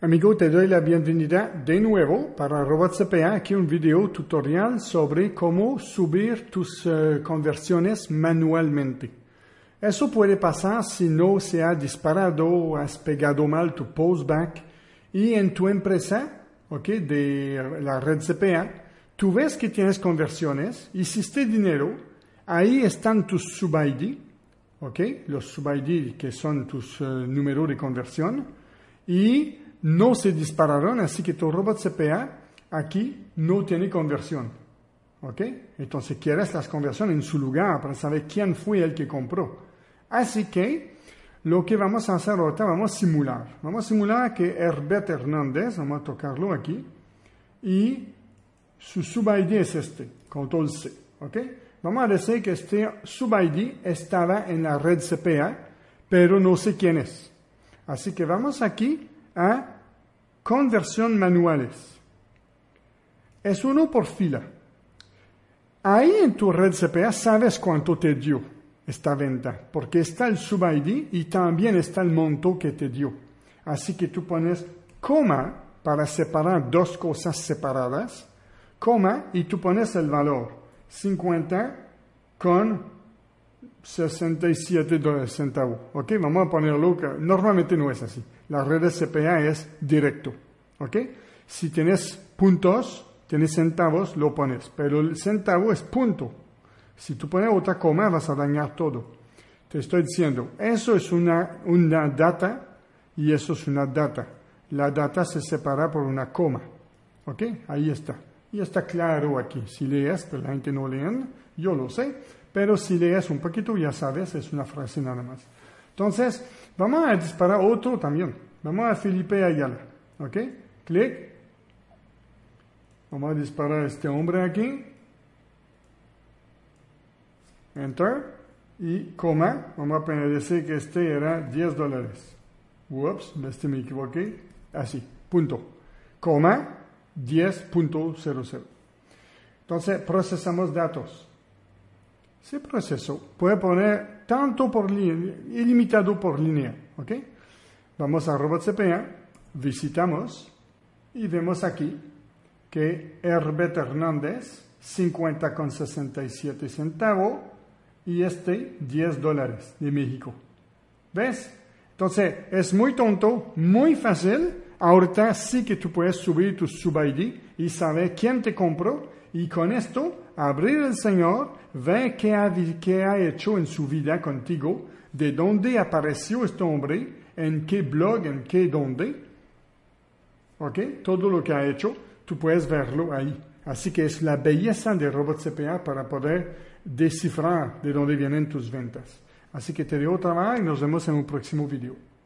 Amigo, te doy la bienvenida de nuevo para Robot CPA, aquí un video tutorial sobre cómo subir tus eh, conversiones manualmente. Eso puede pasar si no se ha disparado has pegado mal tu postback y en tu empresa, ¿ok? de la red CPA, tú ves que tienes conversiones, hiciste dinero, ahí están tus sub-ID, ¿ok? los sub-ID que son tus eh, números de conversión, y no se dispararon, así que tu robot CPA aquí no tiene conversión. ¿Ok? Entonces quieres las conversiones en su lugar para saber quién fue el que compró. Así que lo que vamos a hacer ahora, vamos a simular. Vamos a simular que Herbert Hernández, vamos a tocarlo aquí, y su sub-ID es este, control C. ¿Ok? Vamos a decir que este sub-ID estaba en la red CPA, pero no sé quién es. Así que vamos aquí a conversión manuales. Es uno por fila. Ahí en tu red CPA sabes cuánto te dio esta venta, porque está el sub-ID y también está el monto que te dio. Así que tú pones coma para separar dos cosas separadas, coma y tú pones el valor 50 con 67 centavos. ¿Ok? Vamos a ponerlo, que normalmente no es así. La red de CPA es directo. ¿Ok? Si tienes puntos, tienes centavos, lo pones. Pero el centavo es punto. Si tú pones otra coma, vas a dañar todo. Te estoy diciendo, eso es una, una data y eso es una data. La data se separa por una coma. ¿Ok? Ahí está. Y está claro aquí. Si lees, la gente no lee, yo lo sé. Pero si lees un poquito, ya sabes, es una frase nada más. Entonces, vamos a disparar otro también. Vamos a Felipe Ayala. ¿Ok? Clic. Vamos a disparar a este hombre aquí. Enter. Y coma. Vamos a decir que este era 10 dólares. Ups, este me equivoqué. Así. Punto. Coma. 10.00. Entonces, procesamos datos. Ese proceso puede poner tanto por línea, ilimitado por línea. ¿ok? Vamos a Robot CPA, visitamos y vemos aquí que Herbert Hernández 50,67 centavos y este 10 dólares de México. ¿Ves? Entonces es muy tonto, muy fácil. Ahorita sí que tú puedes subir tu sub-ID y saber quién te compró y con esto abrir el Señor, ver qué ha, hecho en su vida contigo, de dónde apareció este hombre, en qué blog, en qué dónde. ¿Ok? Todo lo que ha hecho, tú puedes verlo ahí. Así que es la belleza de Robot CPA para poder descifrar de dónde vienen tus ventas. Así que te otra vez y nos vemos en un próximo video.